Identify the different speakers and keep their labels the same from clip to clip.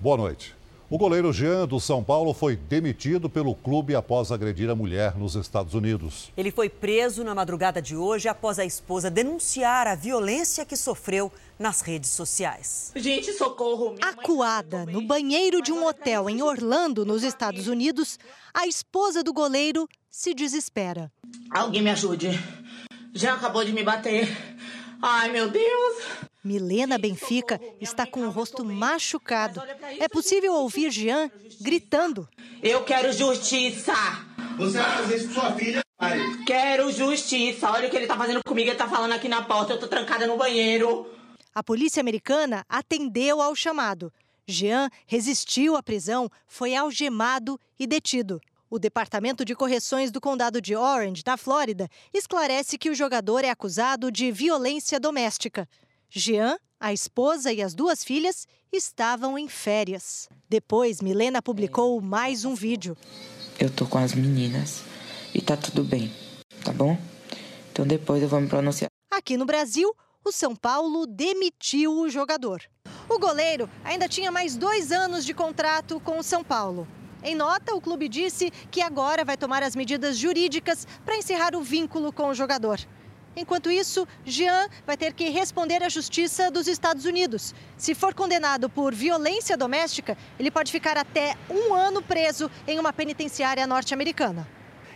Speaker 1: Boa noite. O goleiro Jean do São Paulo foi demitido pelo clube após agredir a mulher nos Estados Unidos.
Speaker 2: Ele foi preso na madrugada de hoje após a esposa denunciar a violência que sofreu nas redes sociais.
Speaker 3: Gente, socorro!
Speaker 4: Acuada no banheiro de um hotel em Orlando, nos Estados Unidos, a esposa do goleiro se desespera.
Speaker 3: Alguém me ajude. Jean acabou de me bater. Ai, meu Deus!
Speaker 4: Milena Benfica está com o rosto machucado. É possível ouvir Jean gritando.
Speaker 3: Eu quero justiça!
Speaker 5: Você vai fazer isso com sua filha, pai?
Speaker 3: Quero justiça! Olha o que ele tá fazendo comigo, ele tá falando aqui na porta, eu tô trancada no banheiro.
Speaker 4: A polícia americana atendeu ao chamado. Jean resistiu à prisão, foi algemado e detido. O Departamento de Correções do Condado de Orange, na Flórida, esclarece que o jogador é acusado de violência doméstica. Jean, a esposa e as duas filhas estavam em férias. Depois, Milena publicou mais um vídeo.
Speaker 6: Eu tô com as meninas e tá tudo bem, tá bom? Então depois eu vou me pronunciar.
Speaker 4: Aqui no Brasil, o São Paulo demitiu o jogador. O goleiro ainda tinha mais dois anos de contrato com o São Paulo. Em nota, o clube disse que agora vai tomar as medidas jurídicas para encerrar o vínculo com o jogador. Enquanto isso, Jean vai ter que responder à Justiça dos Estados Unidos. Se for condenado por violência doméstica, ele pode ficar até um ano preso em uma penitenciária norte-americana.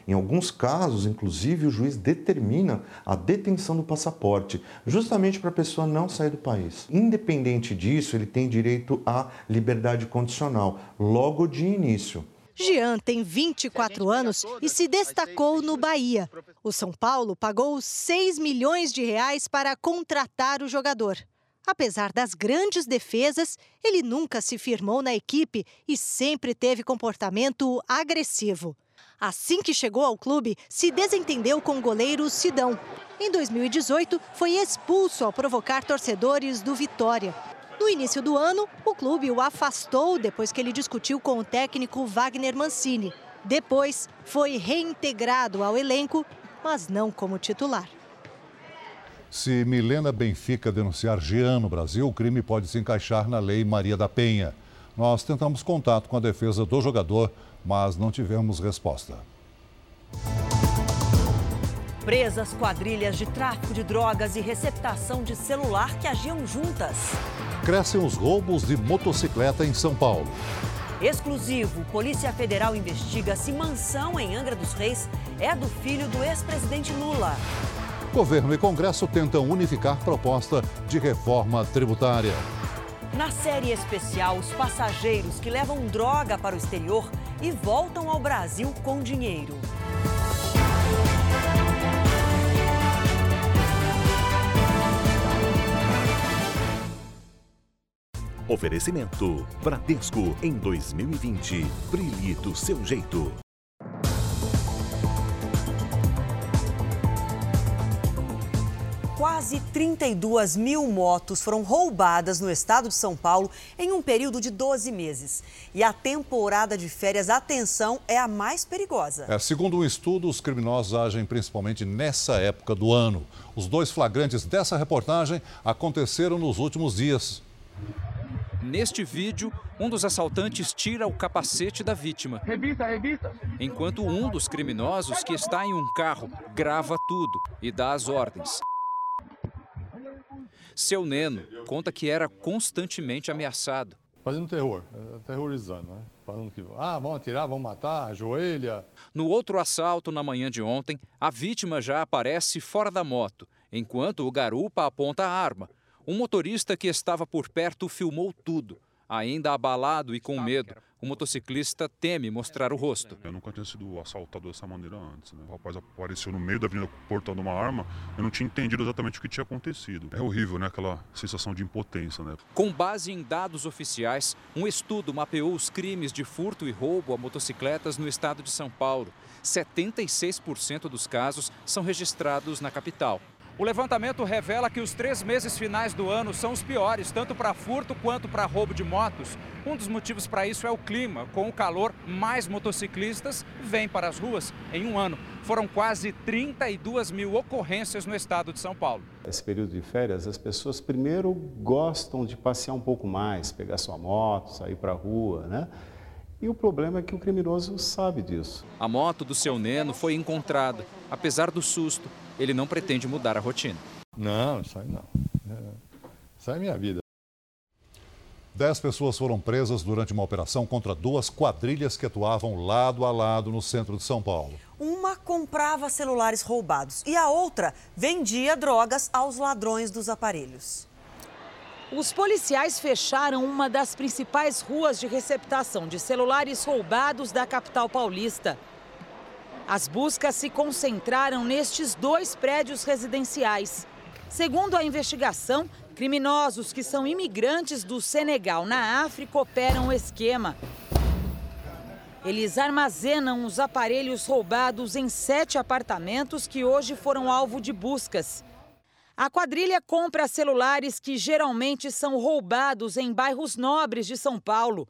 Speaker 7: Em alguns casos, inclusive, o juiz determina a detenção do passaporte, justamente para a pessoa não sair do país. Independente disso, ele tem direito à liberdade condicional, logo de início.
Speaker 4: Jean tem 24 anos e se destacou no Bahia. O São Paulo pagou 6 milhões de reais para contratar o jogador. Apesar das grandes defesas, ele nunca se firmou na equipe e sempre teve comportamento agressivo. Assim que chegou ao clube, se desentendeu com o goleiro Sidão. Em 2018, foi expulso ao provocar torcedores do Vitória. No início do ano, o clube o afastou depois que ele discutiu com o técnico Wagner Mancini. Depois, foi reintegrado ao elenco, mas não como titular.
Speaker 1: Se Milena Benfica denunciar Jean no Brasil, o crime pode se encaixar na Lei Maria da Penha. Nós tentamos contato com a defesa do jogador, mas não tivemos resposta.
Speaker 2: Presas quadrilhas de tráfico de drogas e receptação de celular que agiam juntas.
Speaker 1: Crescem os roubos de motocicleta em São Paulo.
Speaker 2: Exclusivo, Polícia Federal investiga se mansão em Angra dos Reis é do filho do ex-presidente Lula.
Speaker 1: Governo e Congresso tentam unificar proposta de reforma tributária.
Speaker 2: Na série especial, os passageiros que levam droga para o exterior e voltam ao Brasil com dinheiro.
Speaker 8: Oferecimento: Bradesco em 2020. Brilhe do seu jeito.
Speaker 2: Quase 32 mil motos foram roubadas no estado de São Paulo em um período de 12 meses. E a temporada de férias, atenção, é a mais perigosa.
Speaker 1: É, segundo um estudo, os criminosos agem principalmente nessa época do ano. Os dois flagrantes dessa reportagem aconteceram nos últimos dias.
Speaker 9: Neste vídeo, um dos assaltantes tira o capacete da vítima.
Speaker 5: Revista, revista.
Speaker 9: Enquanto um dos criminosos, que está em um carro, grava tudo e dá as ordens. Seu Neno conta que era constantemente ameaçado.
Speaker 10: Fazendo terror, aterrorizando, né? Falando que, ah, vão atirar, vão matar, ajoelha.
Speaker 9: No outro assalto, na manhã de ontem, a vítima já aparece fora da moto, enquanto o garupa aponta a arma. Um motorista que estava por perto filmou tudo. Ainda abalado e com medo, o motociclista teme mostrar o rosto.
Speaker 11: Eu nunca tinha sido assaltado dessa maneira antes. Né? O rapaz apareceu no meio da avenida portando uma arma. Eu não tinha entendido exatamente o que tinha acontecido. É horrível, né? Aquela sensação de impotência, né?
Speaker 9: Com base em dados oficiais, um estudo mapeou os crimes de furto e roubo a motocicletas no estado de São Paulo. 76% dos casos são registrados na capital. O levantamento revela que os três meses finais do ano são os piores, tanto para furto quanto para roubo de motos. Um dos motivos para isso é o clima. Com o calor, mais motociclistas vêm para as ruas em um ano. Foram quase 32 mil ocorrências no estado de São Paulo.
Speaker 12: Esse período de férias, as pessoas primeiro gostam de passear um pouco mais, pegar sua moto, sair para a rua, né? E o problema é que o criminoso sabe disso.
Speaker 9: A moto do seu Neno foi encontrada. Apesar do susto, ele não pretende mudar a rotina.
Speaker 10: Não, isso aí não. É, isso aí é minha vida.
Speaker 1: Dez pessoas foram presas durante uma operação contra duas quadrilhas que atuavam lado a lado no centro de São Paulo.
Speaker 2: Uma comprava celulares roubados e a outra vendia drogas aos ladrões dos aparelhos.
Speaker 13: Os policiais fecharam uma das principais ruas de receptação de celulares roubados da capital paulista. As buscas se concentraram nestes dois prédios residenciais. Segundo a investigação, criminosos que são imigrantes do Senegal na África operam o esquema. Eles armazenam os aparelhos roubados em sete apartamentos que hoje foram alvo de buscas. A quadrilha compra celulares que geralmente são roubados em bairros nobres de São Paulo.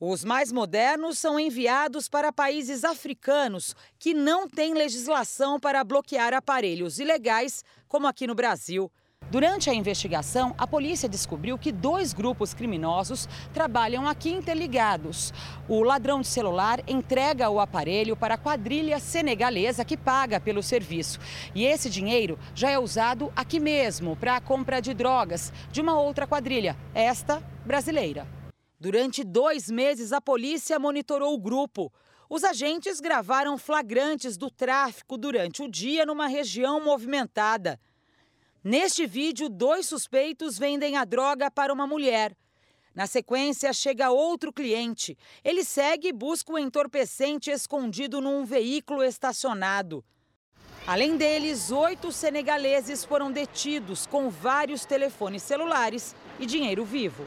Speaker 13: Os mais modernos são enviados para países africanos que não têm legislação para bloquear aparelhos ilegais, como aqui no Brasil. Durante a investigação, a polícia descobriu que dois grupos criminosos trabalham aqui interligados. O ladrão de celular entrega o aparelho para a quadrilha senegalesa que paga pelo serviço. E esse dinheiro já é usado aqui mesmo para a compra de drogas de uma outra quadrilha, esta brasileira. Durante dois meses, a polícia monitorou o grupo. Os agentes gravaram flagrantes do tráfico durante o dia numa região movimentada. Neste vídeo, dois suspeitos vendem a droga para uma mulher. Na sequência, chega outro cliente. Ele segue e busca o entorpecente escondido num veículo estacionado. Além deles, oito senegaleses foram detidos com vários telefones celulares e dinheiro vivo.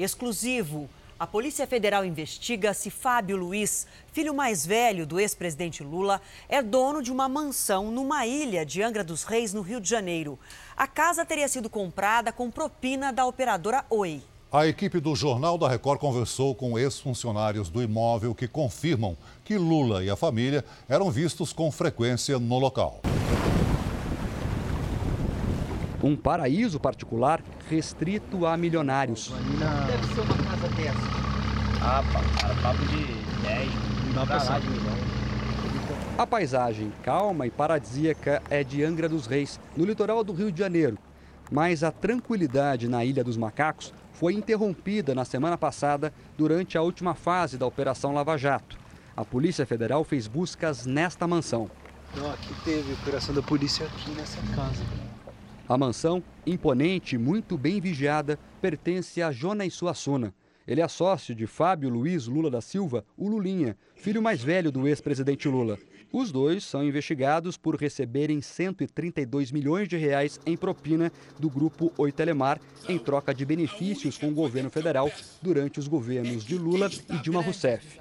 Speaker 2: Exclusivo. A Polícia Federal investiga se Fábio Luiz, filho mais velho do ex-presidente Lula, é dono de uma mansão numa ilha de Angra dos Reis, no Rio de Janeiro. A casa teria sido comprada com propina da operadora Oi.
Speaker 1: A equipe do Jornal da Record conversou com ex-funcionários do imóvel que confirmam que Lula e a família eram vistos com frequência no local.
Speaker 14: Um paraíso particular restrito a milionários.
Speaker 15: Deve ser uma casa dessa. Ah, cara, papo de 10, não dá pra
Speaker 14: A paisagem calma e paradisíaca é de Angra dos Reis, no litoral do Rio de Janeiro. Mas a tranquilidade na Ilha dos Macacos foi interrompida na semana passada durante a última fase da Operação Lava Jato. A Polícia Federal fez buscas nesta mansão.
Speaker 15: Não, aqui teve operação da polícia aqui nessa casa.
Speaker 14: A mansão, imponente e muito bem vigiada, pertence a Jonas Suassuna. Ele é sócio de Fábio Luiz Lula da Silva, o Lulinha, filho mais velho do ex-presidente Lula. Os dois são investigados por receberem 132 milhões de reais em propina do grupo Oi Telemar em troca de benefícios com o governo federal durante os governos de Lula e Dilma Rousseff.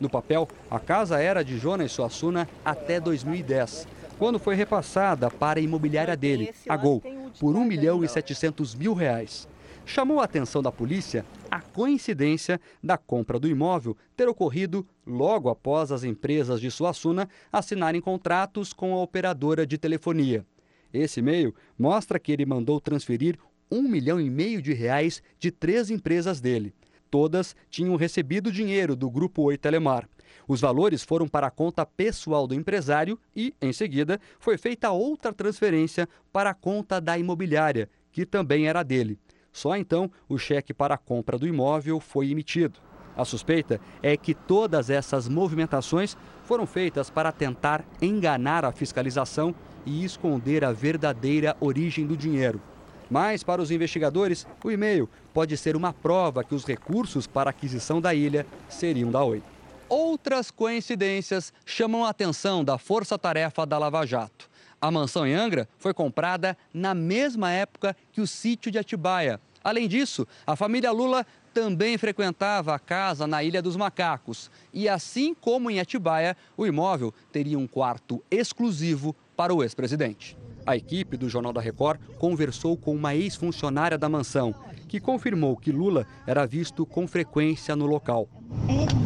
Speaker 14: No papel, a casa era de Jonas Suassuna até 2010 quando foi repassada para a imobiliária dele, a Gol, por 1 milhão e 700 mil reais. Chamou a atenção da polícia a coincidência da compra do imóvel ter ocorrido logo após as empresas de Suassuna assinarem contratos com a operadora de telefonia. Esse e-mail mostra que ele mandou transferir um milhão e meio de reais de três empresas dele. Todas tinham recebido dinheiro do Grupo Oi Telemar. Os valores foram para a conta pessoal do empresário e, em seguida, foi feita outra transferência para a conta da imobiliária, que também era dele. Só então o cheque para a compra do imóvel foi emitido. A suspeita é que todas essas movimentações foram feitas para tentar enganar a fiscalização e esconder a verdadeira origem do dinheiro. Mas, para os investigadores, o e-mail pode ser uma prova que os recursos para a aquisição da ilha seriam da Oi. Outras coincidências chamam a atenção da força-tarefa da Lava Jato. A mansão em Angra foi comprada na mesma época que o sítio de Atibaia. Além disso, a família Lula também frequentava a casa na Ilha dos Macacos. E assim como em Atibaia, o imóvel teria um quarto exclusivo para o ex-presidente. A equipe do Jornal da Record conversou com uma ex-funcionária da mansão, que confirmou que Lula era visto com frequência no local.
Speaker 16: É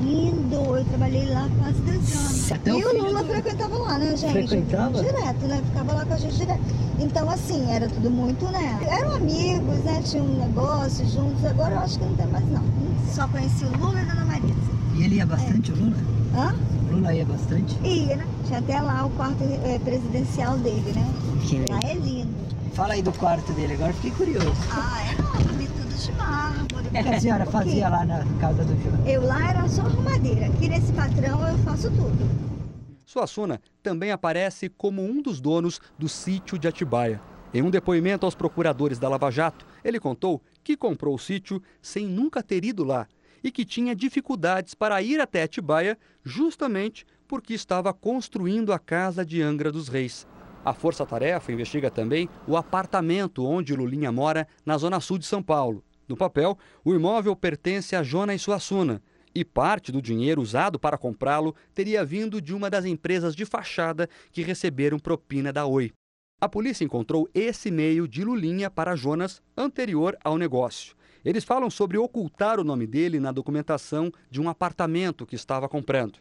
Speaker 16: eu trabalhei lá quase dois anos. E o Lula frequentava lá, né, gente?
Speaker 17: Frequentava?
Speaker 16: Direto, né? Ficava lá com a gente direto. Então, assim, era tudo muito, né? Eram amigos, né? Tinham um negócio juntos. Agora eu acho que não tem mais, não. Só conheci o Lula e a Dona Marisa.
Speaker 17: E ele ia bastante,
Speaker 16: é.
Speaker 17: o Lula?
Speaker 16: Hã?
Speaker 17: O Lula ia bastante?
Speaker 16: Ia, né? Tinha até lá o quarto é, presidencial dele, né?
Speaker 17: Que
Speaker 16: lá é lindo.
Speaker 17: Fala aí do quarto dele, agora fiquei curioso.
Speaker 16: Ah, é tudo de mármore.
Speaker 17: O que a senhora fazia lá na casa do Jô?
Speaker 16: Eu lá era só arrumadeira. Aqui nesse patrão eu faço tudo.
Speaker 14: Suassuna também aparece como um dos donos do sítio de Atibaia. Em um depoimento aos procuradores da Lava Jato, ele contou que comprou o sítio sem nunca ter ido lá e que tinha dificuldades para ir até Atibaia justamente porque estava construindo a casa de Angra dos Reis. A Força Tarefa investiga também o apartamento onde Lulinha mora na zona sul de São Paulo. No papel, o imóvel pertence a Jonas Suassuna e parte do dinheiro usado para comprá-lo teria vindo de uma das empresas de fachada que receberam propina da Oi. A polícia encontrou esse e-mail de Lulinha para Jonas anterior ao negócio. Eles falam sobre ocultar o nome dele na documentação de um apartamento que estava comprando.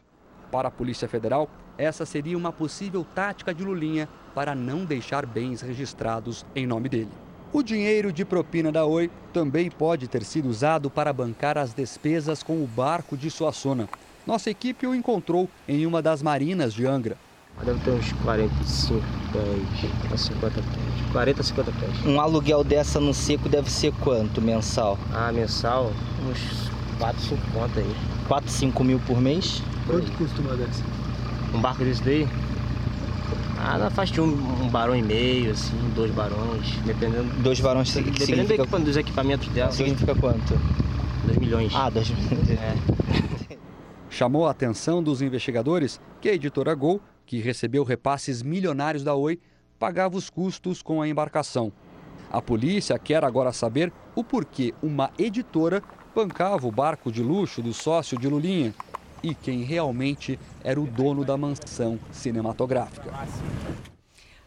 Speaker 14: Para a Polícia Federal, essa seria uma possível tática de Lulinha para não deixar bens registrados em nome dele. O dinheiro de propina da Oi também pode ter sido usado para bancar as despesas com o barco de Suassuna. Nossa equipe o encontrou em uma das marinas de Angra.
Speaker 15: Deve ter uns 45 pés, 50 pés, 40, 50 pés.
Speaker 18: Um aluguel dessa no seco deve ser quanto mensal?
Speaker 15: Ah, mensal, uns 4, 5 contas aí.
Speaker 18: 4, 5 mil por mês?
Speaker 17: Quanto custa uma dessa?
Speaker 15: Um barco desse daí? Ah, na faixa de um, um barão e meio, assim, dois barões, dependendo.
Speaker 18: Dois barões
Speaker 15: Dependendo
Speaker 18: significa...
Speaker 15: do equipa- dos equipamentos dela.
Speaker 18: Significa quanto?
Speaker 15: 2 milhões.
Speaker 18: Ah, 2 milhões.
Speaker 15: É.
Speaker 14: Chamou a atenção dos investigadores que a editora Gol, que recebeu repasses milionários da Oi, pagava os custos com a embarcação. A polícia quer agora saber o porquê uma editora bancava o barco de luxo do sócio de Lulinha e quem realmente era o dono da mansão cinematográfica.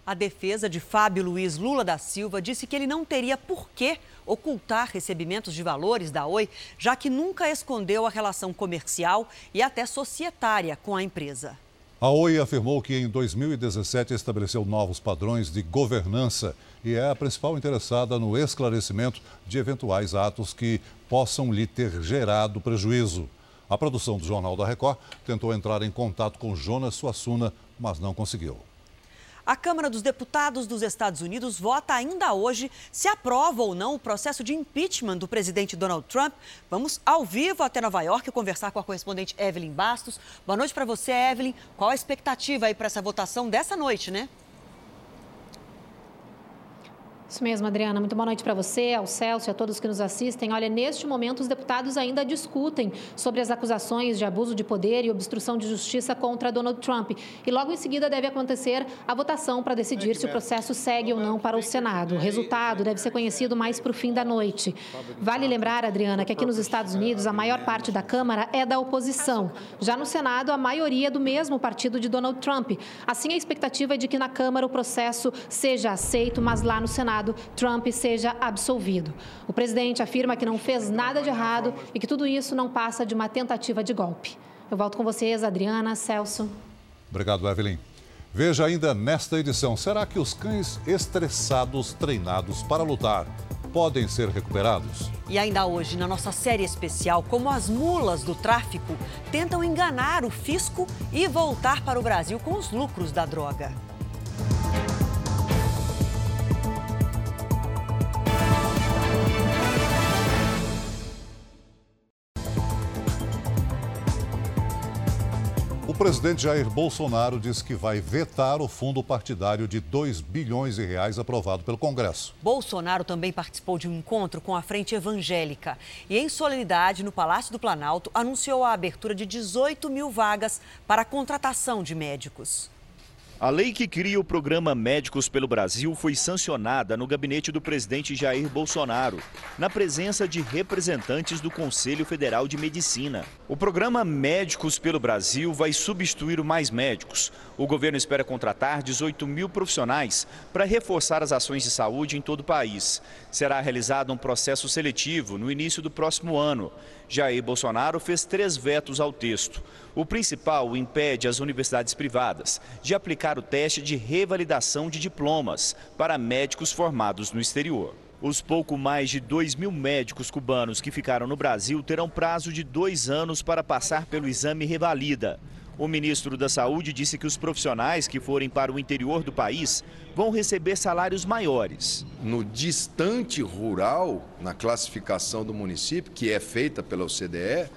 Speaker 2: A defesa de Fábio Luiz Lula da Silva disse que ele não teria por que ocultar recebimentos de valores da Oi, já que nunca escondeu a relação comercial e até societária com a empresa.
Speaker 1: A Oi afirmou que em 2017 estabeleceu novos padrões de governança e é a principal interessada no esclarecimento de eventuais atos que possam lhe ter gerado prejuízo. A produção do Jornal da Record tentou entrar em contato com Jonas Suassuna, mas não conseguiu.
Speaker 2: A Câmara dos Deputados dos Estados Unidos vota ainda hoje se aprova ou não o processo de impeachment do presidente Donald Trump. Vamos ao vivo até Nova York conversar com a correspondente Evelyn Bastos. Boa noite para você, Evelyn. Qual a expectativa aí para essa votação dessa noite, né?
Speaker 19: Isso mesmo, Adriana. Muito boa noite para você, ao Celso e a todos que nos assistem. Olha, neste momento, os deputados ainda discutem sobre as acusações de abuso de poder e obstrução de justiça contra Donald Trump. E logo em seguida deve acontecer a votação para decidir se o processo segue ou não para o Senado. O resultado deve ser conhecido mais para o fim da noite. Vale lembrar, Adriana, que aqui nos Estados Unidos a maior parte da Câmara é da oposição. Já no Senado, a maioria é do mesmo partido de Donald Trump. Assim, a expectativa é de que na Câmara o processo seja aceito, mas lá no Senado Trump seja absolvido. O presidente afirma que não fez nada de errado e que tudo isso não passa de uma tentativa de golpe. Eu volto com vocês, Adriana, Celso.
Speaker 1: Obrigado, Evelyn. Veja ainda nesta edição: será que os cães estressados treinados para lutar podem ser recuperados?
Speaker 2: E ainda hoje, na nossa série especial, como as mulas do tráfico tentam enganar o fisco e voltar para o Brasil com os lucros da droga.
Speaker 1: O presidente Jair Bolsonaro disse que vai vetar o fundo partidário de 2 bilhões de reais aprovado pelo Congresso.
Speaker 2: Bolsonaro também participou de um encontro com a Frente Evangélica e, em solenidade no Palácio do Planalto, anunciou a abertura de 18 mil vagas para a contratação de médicos.
Speaker 20: A lei que cria o programa Médicos pelo Brasil foi sancionada no gabinete do presidente Jair Bolsonaro, na presença de representantes do Conselho Federal de Medicina. O programa Médicos pelo Brasil vai substituir o Mais Médicos. O governo espera contratar 18 mil profissionais para reforçar as ações de saúde em todo o país. Será realizado um processo seletivo no início do próximo ano. Jair Bolsonaro fez três vetos ao texto. O principal impede as universidades privadas de aplicar o teste de revalidação de diplomas para médicos formados no exterior. Os pouco mais de 2 mil médicos cubanos que ficaram no Brasil terão prazo de dois anos para passar pelo exame Revalida. O ministro da Saúde disse que os profissionais que forem para o interior do país vão receber salários maiores.
Speaker 21: No distante rural, na classificação do município, que é feita pela OCDE,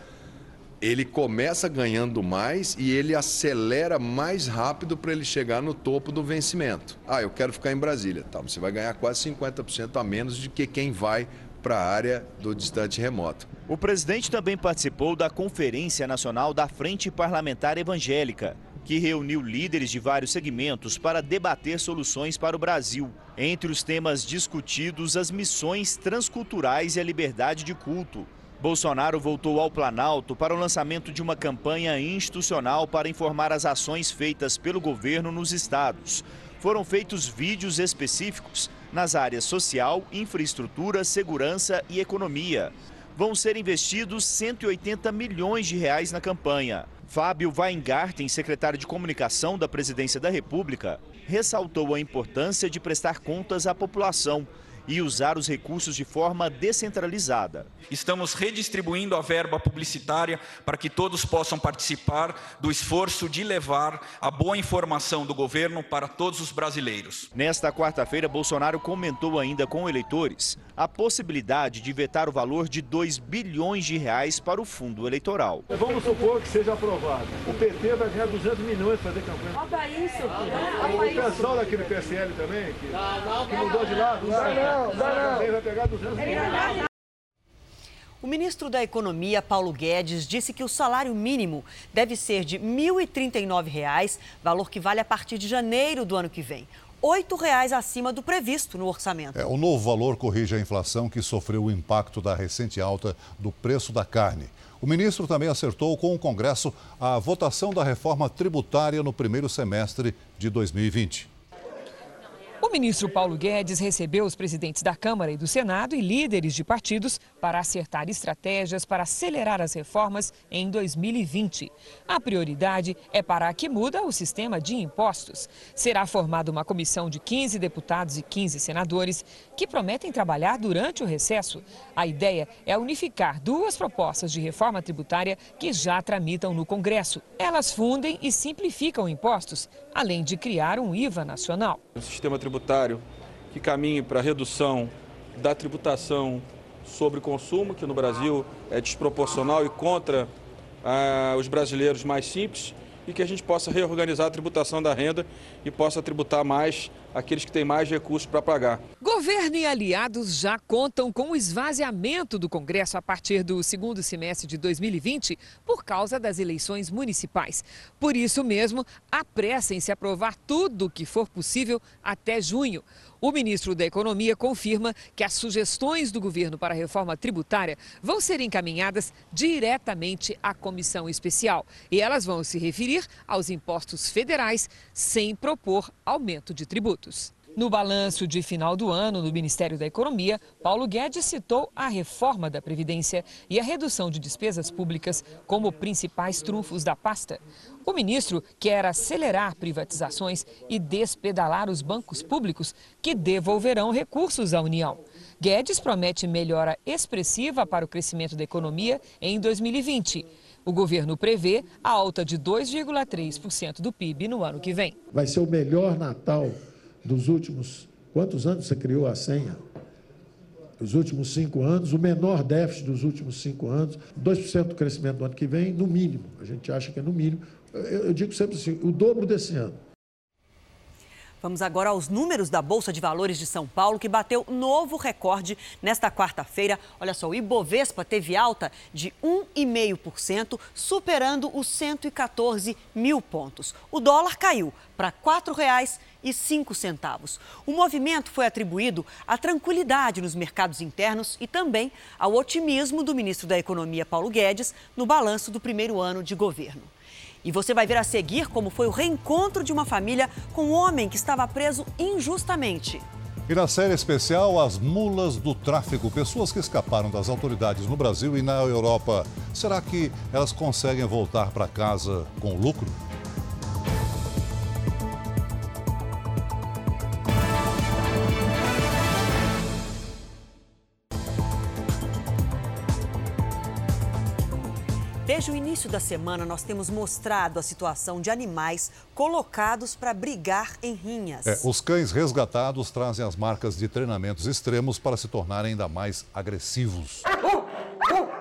Speaker 21: ele começa ganhando mais e ele acelera mais rápido para ele chegar no topo do vencimento. Ah, eu quero ficar em Brasília. Tá, você vai ganhar quase 50% a menos do que quem vai para a área do distante remoto.
Speaker 20: O presidente também participou da Conferência Nacional da Frente Parlamentar Evangélica, que reuniu líderes de vários segmentos para debater soluções para o Brasil. Entre os temas discutidos, as missões transculturais e a liberdade de culto. Bolsonaro voltou ao Planalto para o lançamento de uma campanha institucional para informar as ações feitas pelo governo nos estados. Foram feitos vídeos específicos nas áreas social, infraestrutura, segurança e economia. Vão ser investidos 180 milhões de reais na campanha. Fábio Weingarten, secretário de Comunicação da Presidência da República, ressaltou a importância de prestar contas à população e usar os recursos de forma descentralizada.
Speaker 22: Estamos redistribuindo a verba publicitária para que todos possam participar do esforço de levar a boa informação do governo para todos os brasileiros.
Speaker 20: Nesta quarta-feira, Bolsonaro comentou ainda com eleitores a possibilidade de vetar o valor de 2 bilhões de reais para o fundo eleitoral.
Speaker 10: Vamos supor que seja aprovado. O PT vai ganhar 200 milhões para fazer campanha.
Speaker 3: Olha isso,
Speaker 10: ah, O pessoal daquele PSL também, que, que mudou de lado, não, não, não, vai pegar 200 milhões.
Speaker 2: O ministro da Economia, Paulo Guedes, disse que o salário mínimo deve ser de R$ 1.039, valor que vale a partir de janeiro do ano que vem. R$ 8,00 acima do previsto no orçamento.
Speaker 1: É, o novo valor corrige a inflação que sofreu o impacto da recente alta do preço da carne. O ministro também acertou com o Congresso a votação da reforma tributária no primeiro semestre de 2020.
Speaker 23: O ministro Paulo Guedes recebeu os presidentes da Câmara e do Senado e líderes de partidos para acertar estratégias para acelerar as reformas em 2020. A prioridade é parar que muda o sistema de impostos. Será formada uma comissão de 15 deputados e 15 senadores que prometem trabalhar durante o recesso. A ideia é unificar duas propostas de reforma tributária que já tramitam no Congresso. Elas fundem e simplificam impostos, além de criar um IVA nacional.
Speaker 24: O sistema tributário que caminhe para a redução da tributação sobre consumo, que no Brasil é desproporcional e contra ah, os brasileiros mais simples, e que a gente possa reorganizar a tributação da renda e possa tributar mais aqueles que têm mais recursos para pagar.
Speaker 23: Governo e aliados já contam com o esvaziamento do Congresso a partir do segundo semestre de 2020 por causa das eleições municipais. Por isso mesmo, apressem se aprovar tudo o que for possível até junho. O ministro da Economia confirma que as sugestões do governo para a reforma tributária vão ser encaminhadas diretamente à comissão especial e elas vão se referir aos impostos federais sem propor aumento de No balanço de final do ano no Ministério da Economia, Paulo Guedes citou a reforma da Previdência e a redução de despesas públicas como principais trunfos da pasta. O ministro quer acelerar privatizações e despedalar os bancos públicos que devolverão recursos à União. Guedes promete melhora expressiva para o crescimento da economia em 2020. O governo prevê a alta de 2,3% do PIB no ano que vem.
Speaker 25: Vai ser o melhor Natal dos últimos. Quantos anos você criou a senha? Os últimos cinco anos, o menor déficit dos últimos cinco anos, 2% do crescimento do ano que vem, no mínimo. A gente acha que é no mínimo. Eu, eu digo sempre assim: o dobro desse ano.
Speaker 2: Vamos agora aos números da Bolsa de Valores de São Paulo, que bateu novo recorde nesta quarta-feira. Olha só, o Ibovespa teve alta de 1,5%, superando os 114 mil pontos. O dólar caiu para R$ 4,05. O movimento foi atribuído à tranquilidade nos mercados internos e também ao otimismo do ministro da Economia, Paulo Guedes, no balanço do primeiro ano de governo. E você vai ver a seguir como foi o reencontro de uma família com um homem que estava preso injustamente.
Speaker 1: E na série especial, as mulas do tráfico, pessoas que escaparam das autoridades no Brasil e na Europa. Será que elas conseguem voltar para casa com lucro?
Speaker 2: Desde o início da semana, nós temos mostrado a situação de animais colocados para brigar em rinhas.
Speaker 1: É, os cães resgatados trazem as marcas de treinamentos extremos para se tornarem ainda mais agressivos.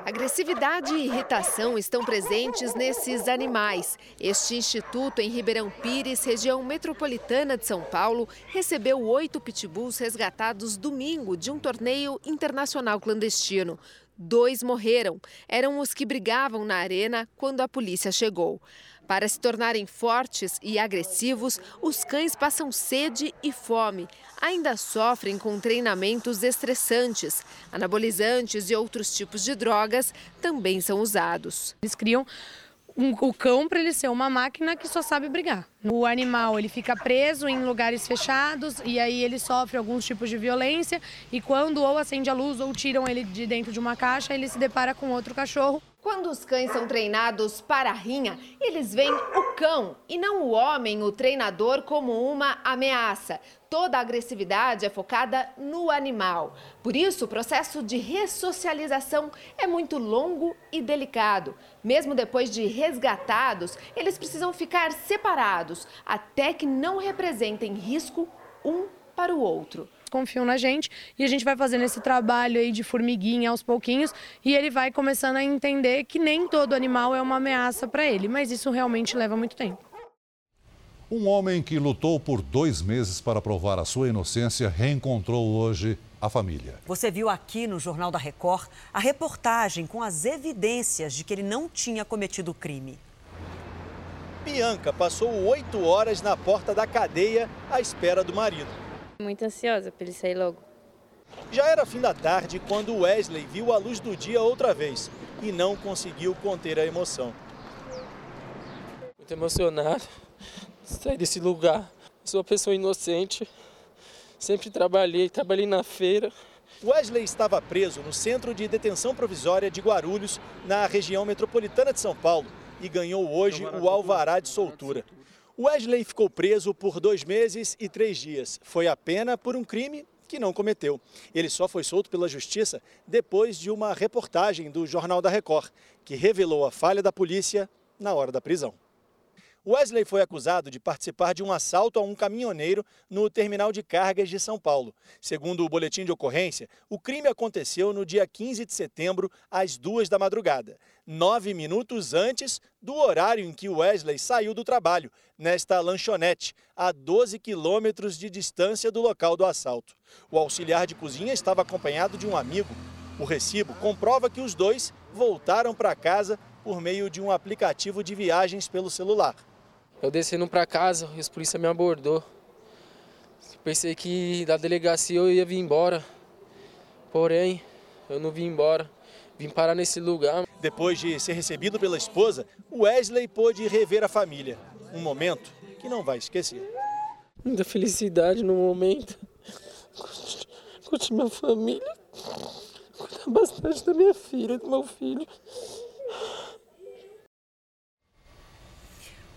Speaker 26: Agressividade e irritação estão presentes nesses animais. Este instituto em Ribeirão Pires, região metropolitana de São Paulo, recebeu oito pitbulls resgatados domingo de um torneio internacional clandestino. Dois morreram. Eram os que brigavam na arena quando a polícia chegou. Para se tornarem fortes e agressivos, os cães passam sede e fome. Ainda sofrem com treinamentos estressantes. Anabolizantes e outros tipos de drogas também são usados.
Speaker 27: Eles criam um, o cão para ele ser uma máquina que só sabe brigar. O animal ele fica preso em lugares fechados e aí ele sofre alguns tipos de violência e quando ou acende a luz ou tiram ele de dentro de uma caixa, ele se depara com outro cachorro.
Speaker 26: Quando os cães são treinados para a rinha, eles veem o cão e não o homem, o treinador, como uma ameaça. Toda a agressividade é focada no animal. Por isso, o processo de ressocialização é muito longo e delicado. Mesmo depois de resgatados, eles precisam ficar separados até que não representem risco um para o outro
Speaker 27: confiam na gente e a gente vai fazendo esse trabalho aí de formiguinha aos pouquinhos e ele vai começando a entender que nem todo animal é uma ameaça para ele, mas isso realmente leva muito tempo.
Speaker 1: Um homem que lutou por dois meses para provar a sua inocência reencontrou hoje a família.
Speaker 2: Você viu aqui no Jornal da Record a reportagem com as evidências de que ele não tinha cometido o crime.
Speaker 28: Bianca passou oito horas na porta da cadeia à espera do marido.
Speaker 29: Muito ansiosa para ele sair logo.
Speaker 28: Já era fim da tarde quando Wesley viu a luz do dia outra vez e não conseguiu conter a emoção.
Speaker 30: Muito emocionado sair desse lugar. Sou uma pessoa inocente. Sempre trabalhei, trabalhei na feira.
Speaker 28: Wesley estava preso no Centro de Detenção Provisória de Guarulhos, na região metropolitana de São Paulo, e ganhou hoje o alvará de soltura. Wesley ficou preso por dois meses e três dias. Foi a pena por um crime que não cometeu. Ele só foi solto pela justiça depois de uma reportagem do Jornal da Record, que revelou a falha da polícia na hora da prisão. Wesley foi acusado de participar de um assalto a um caminhoneiro no terminal de cargas de São Paulo. Segundo o boletim de ocorrência, o crime aconteceu no dia 15 de setembro, às duas da madrugada, nove minutos antes do horário em que Wesley saiu do trabalho, nesta lanchonete, a 12 quilômetros de distância do local do assalto. O auxiliar de cozinha estava acompanhado de um amigo. O recibo comprova que os dois voltaram para casa por meio de um aplicativo de viagens pelo celular.
Speaker 30: Eu descendo para casa, os polícia me abordou. Pensei que da delegacia eu ia vir embora. Porém, eu não vim embora. Vim parar nesse lugar.
Speaker 28: Depois de ser recebido pela esposa, Wesley pôde rever a família. Um momento que não vai esquecer.
Speaker 30: Muita felicidade no momento. Curti minha família. Cuidar bastante da minha filha, do meu filho.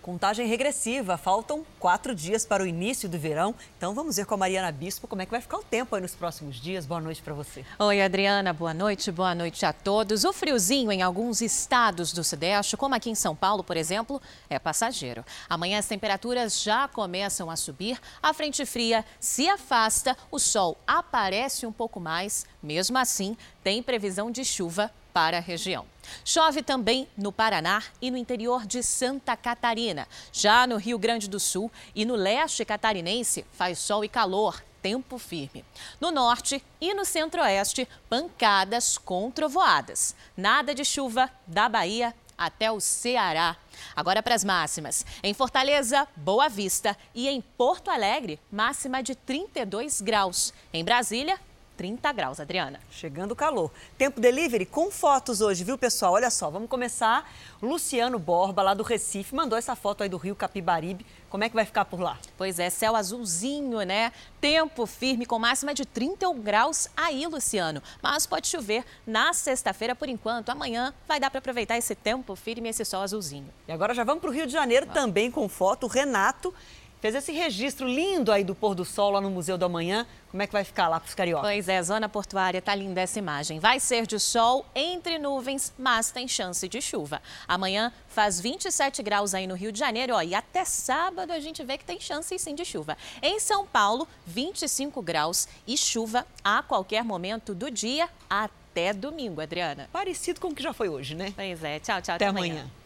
Speaker 2: Contagem regressiva, faltam quatro dias para o início do verão. Então vamos ver com a Mariana Bispo como é que vai ficar o tempo aí nos próximos dias. Boa noite para você.
Speaker 31: Oi, Adriana, boa noite, boa noite a todos. O friozinho em alguns estados do Sudeste, como aqui em São Paulo, por exemplo, é passageiro. Amanhã as temperaturas já começam a subir, a frente fria se afasta, o sol aparece um pouco mais. Mesmo assim, tem previsão de chuva para a região. Chove também no Paraná e no interior de Santa Catarina. Já no Rio Grande do Sul e no leste catarinense faz sol e calor, tempo firme. No norte e no centro-oeste, pancadas com trovoadas. Nada de chuva da Bahia até o Ceará. Agora para as máximas. Em Fortaleza, Boa Vista e em Porto Alegre, máxima de 32 graus. Em Brasília, 30 graus, Adriana.
Speaker 2: Chegando o calor. Tempo delivery com fotos hoje, viu, pessoal? Olha só, vamos começar. Luciano Borba, lá do Recife, mandou essa foto aí do Rio Capibaribe. Como é que vai ficar por lá?
Speaker 31: Pois é, céu azulzinho, né? Tempo firme com máxima de 31 graus aí, Luciano. Mas pode chover na sexta-feira por enquanto. Amanhã vai dar para aproveitar esse tempo firme e esse sol azulzinho.
Speaker 2: E agora já vamos para o Rio de Janeiro também com foto. O Renato fez esse registro lindo aí do pôr do sol lá no Museu do Amanhã. Como é que vai ficar lá para os cariocas?
Speaker 31: Pois é, zona portuária, tá linda essa imagem. Vai ser de sol entre nuvens, mas tem chance de chuva. Amanhã faz 27 graus aí no Rio de Janeiro, ó, e até sábado a gente vê que tem chance sim de chuva. Em São Paulo, 25 graus e chuva a qualquer momento do dia até domingo, Adriana.
Speaker 2: Parecido com o que já foi hoje, né?
Speaker 31: Pois é, tchau, tchau.
Speaker 2: Até, até amanhã. amanhã.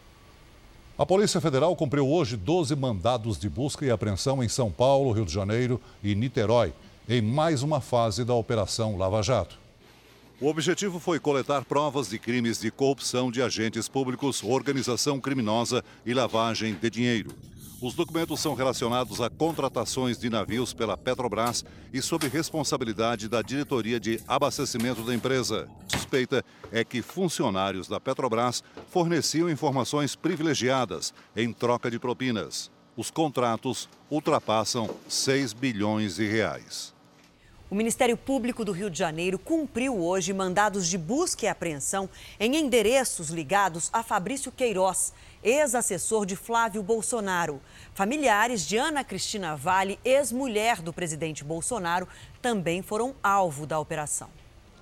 Speaker 1: A Polícia Federal cumpriu hoje 12 mandados de busca e apreensão em São Paulo, Rio de Janeiro e Niterói, em mais uma fase da Operação Lava Jato. O objetivo foi coletar provas de crimes de corrupção de agentes públicos, organização criminosa e lavagem de dinheiro. Os documentos são relacionados a contratações de navios pela Petrobras e sob responsabilidade da diretoria de abastecimento da empresa. Suspeita é que funcionários da Petrobras forneciam informações privilegiadas em troca de propinas. Os contratos ultrapassam 6 bilhões de reais.
Speaker 2: O Ministério Público do Rio de Janeiro cumpriu hoje mandados de busca e apreensão em endereços ligados a Fabrício Queiroz, ex-assessor de Flávio Bolsonaro. Familiares de Ana Cristina Vale, ex-mulher do presidente Bolsonaro, também foram alvo da operação.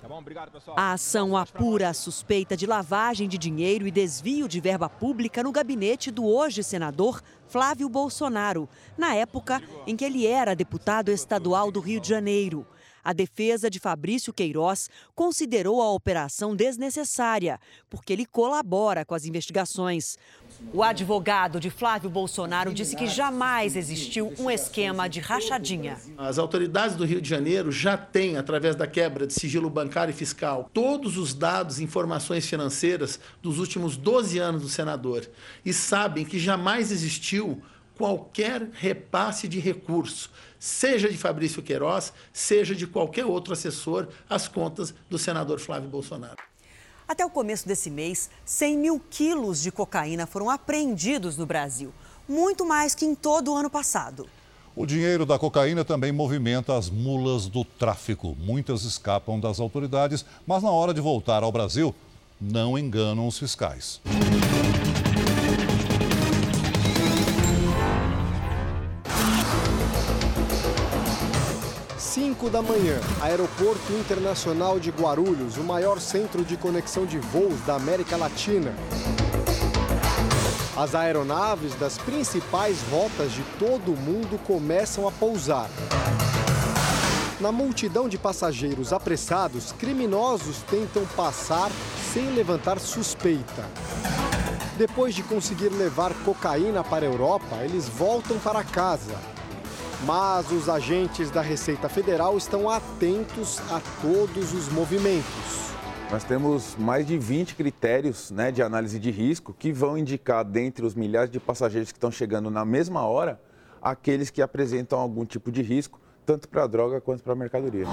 Speaker 2: Tá bom, obrigado, a ação apura a suspeita de lavagem de dinheiro e desvio de verba pública no gabinete do hoje senador Flávio Bolsonaro, na época em que ele era deputado estadual do Rio de Janeiro. A defesa de Fabrício Queiroz considerou a operação desnecessária, porque ele colabora com as investigações. O advogado de Flávio Bolsonaro disse que jamais existiu um esquema de rachadinha.
Speaker 32: As autoridades do Rio de Janeiro já têm, através da quebra de sigilo bancário e fiscal, todos os dados e informações financeiras dos últimos 12 anos do senador e sabem que jamais existiu qualquer repasse de recurso, seja de Fabrício Queiroz, seja de qualquer outro assessor, às contas do senador Flávio Bolsonaro.
Speaker 2: Até o começo desse mês, 100 mil quilos de cocaína foram apreendidos no Brasil, muito mais que em todo o ano passado.
Speaker 1: O dinheiro da cocaína também movimenta as mulas do tráfico. Muitas escapam das autoridades, mas na hora de voltar ao Brasil, não enganam os fiscais.
Speaker 33: 5 da manhã, Aeroporto Internacional de Guarulhos, o maior centro de conexão de voos da América Latina. As aeronaves das principais rotas de todo o mundo começam a pousar. Na multidão de passageiros apressados, criminosos tentam passar sem levantar suspeita. Depois de conseguir levar cocaína para a Europa, eles voltam para casa mas os agentes da Receita Federal estão atentos a todos os movimentos.
Speaker 34: Nós temos mais de 20 critérios né, de análise de risco que vão indicar, dentre os milhares de passageiros que estão chegando na mesma hora, aqueles que apresentam algum tipo de risco, tanto para a droga quanto para a mercadoria.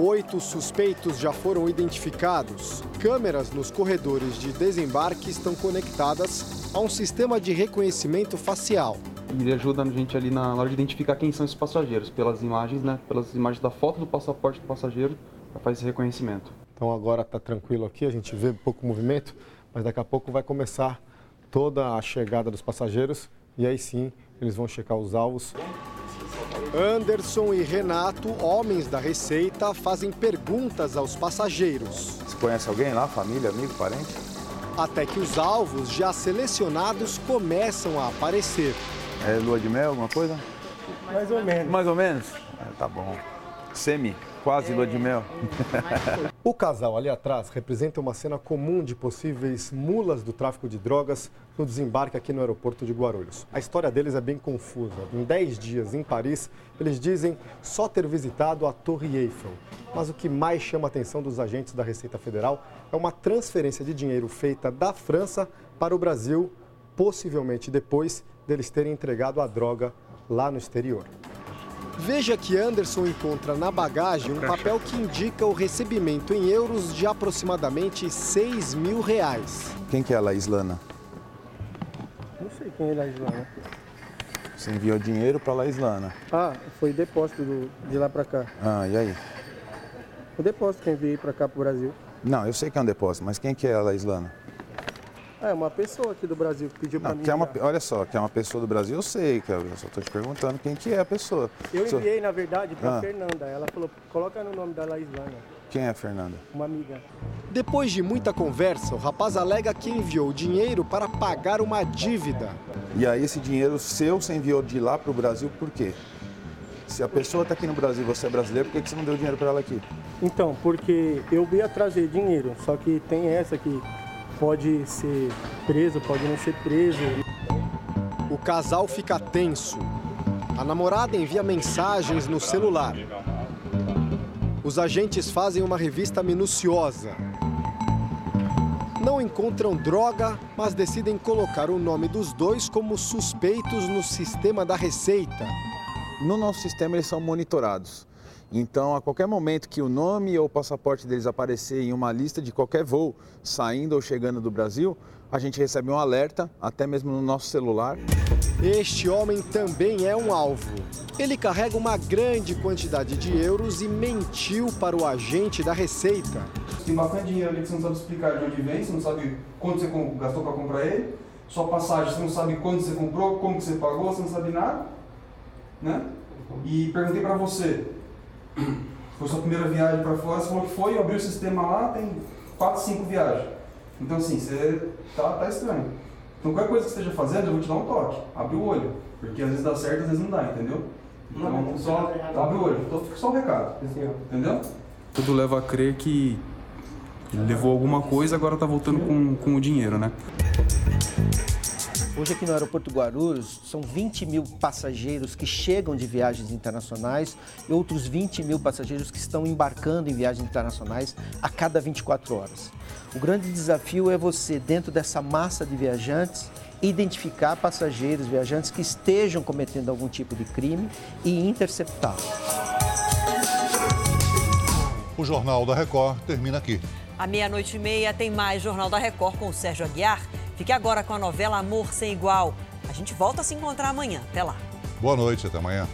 Speaker 33: Oito suspeitos já foram identificados. Câmeras nos corredores de desembarque estão conectadas a um sistema de reconhecimento facial
Speaker 35: ele ajuda a gente ali na hora de identificar quem são esses passageiros, pelas imagens, né? Pelas imagens da foto do passaporte do passageiro, para fazer esse reconhecimento.
Speaker 33: Então agora está tranquilo aqui, a gente vê pouco movimento, mas daqui a pouco vai começar toda a chegada dos passageiros e aí sim eles vão checar os alvos. Anderson e Renato, homens da Receita, fazem perguntas aos passageiros.
Speaker 34: Você conhece alguém lá, família, amigo, parente?
Speaker 33: Até que os alvos já selecionados começam a aparecer.
Speaker 34: É lua de mel, alguma coisa?
Speaker 33: Mais ou menos.
Speaker 34: Mais ou menos? É, tá bom. Semi, quase lua de mel.
Speaker 33: O casal ali atrás representa uma cena comum de possíveis mulas do tráfico de drogas no desembarque aqui no aeroporto de Guarulhos. A história deles é bem confusa. Em 10 dias em Paris, eles dizem só ter visitado a Torre Eiffel. Mas o que mais chama a atenção dos agentes da Receita Federal é uma transferência de dinheiro feita da França para o Brasil, possivelmente depois deles terem entregado a droga lá no exterior. Veja que Anderson encontra na bagagem um papel que indica o recebimento em euros de aproximadamente 6 mil reais.
Speaker 34: Quem que é a Laislana?
Speaker 36: Não sei quem é Laislana.
Speaker 34: Você enviou dinheiro para Laislana.
Speaker 36: Ah, foi depósito do, de lá para cá.
Speaker 34: Ah, e aí?
Speaker 36: O depósito que eu enviei para cá para o Brasil.
Speaker 34: Não, eu sei que é um depósito, mas quem que é a Laislana?
Speaker 36: É, uma pessoa aqui do Brasil que pediu para mim.
Speaker 34: Que é uma, olha só, que é uma pessoa do Brasil, eu sei, que eu só estou te perguntando quem que é a pessoa.
Speaker 36: Eu enviei, na verdade, para
Speaker 34: Ah.
Speaker 36: Fernanda. Ela falou, coloca no nome da Laislana,
Speaker 34: Quem é a Fernanda?
Speaker 36: uma amiga.
Speaker 33: Depois de muita conversa, o rapaz alega que enviou o dinheiro para pagar uma dívida.
Speaker 34: E aí esse dinheiro seu você enviou de lá para o Brasil por quê? Se a pessoa está aqui no Brasil e você é brasileiro, por que que você não deu dinheiro para ela aqui?
Speaker 36: Então, porque eu ia trazer dinheiro, só que tem essa que pode ser preso, pode não ser preso.
Speaker 33: O casal fica tenso. A namorada envia mensagens no celular. Os agentes fazem uma revista minuciosa. Não encontram droga, mas decidem colocar o nome dos dois como suspeitos no sistema da Receita.
Speaker 34: No nosso sistema eles são monitorados. Então, a qualquer momento que o nome ou o passaporte deles aparecer em uma lista de qualquer voo saindo ou chegando do Brasil, a gente recebe um alerta, até mesmo no nosso celular.
Speaker 33: Este homem também é um alvo. Ele carrega uma grande quantidade de euros e mentiu para o agente da Receita.
Speaker 35: Tem bastante dinheiro ali que você não sabe explicar de onde vem, você não sabe quanto você gastou para comprar ele. Sua passagem, você não sabe quando você comprou, como que você pagou, você não sabe nada. Né? E perguntei para você, foi sua primeira viagem para fora, você falou que foi, eu abri o sistema lá, tem 4, 5 viagens. Então assim, você tá, tá estranho. Então qualquer coisa que você esteja fazendo, eu vou te dar um toque. Abre o olho. Porque às vezes dá certo, às vezes não dá, entendeu? Então só abre o olho. Então fica só o recado. Entendeu?
Speaker 37: Tudo leva a crer que ele levou alguma coisa agora tá voltando com, com o dinheiro, né?
Speaker 38: Hoje aqui no aeroporto Guarulhos são 20 mil passageiros que chegam de viagens internacionais e outros 20 mil passageiros que estão embarcando em viagens internacionais a cada 24 horas. O grande desafio é você, dentro dessa massa de viajantes, identificar passageiros, viajantes que estejam cometendo algum tipo de crime e interceptá-los.
Speaker 1: O Jornal da Record termina aqui.
Speaker 2: À meia-noite e meia tem mais Jornal da Record com o Sérgio Aguiar. Fique agora com a novela Amor Sem Igual. A gente volta a se encontrar amanhã. Até lá.
Speaker 1: Boa noite, até amanhã.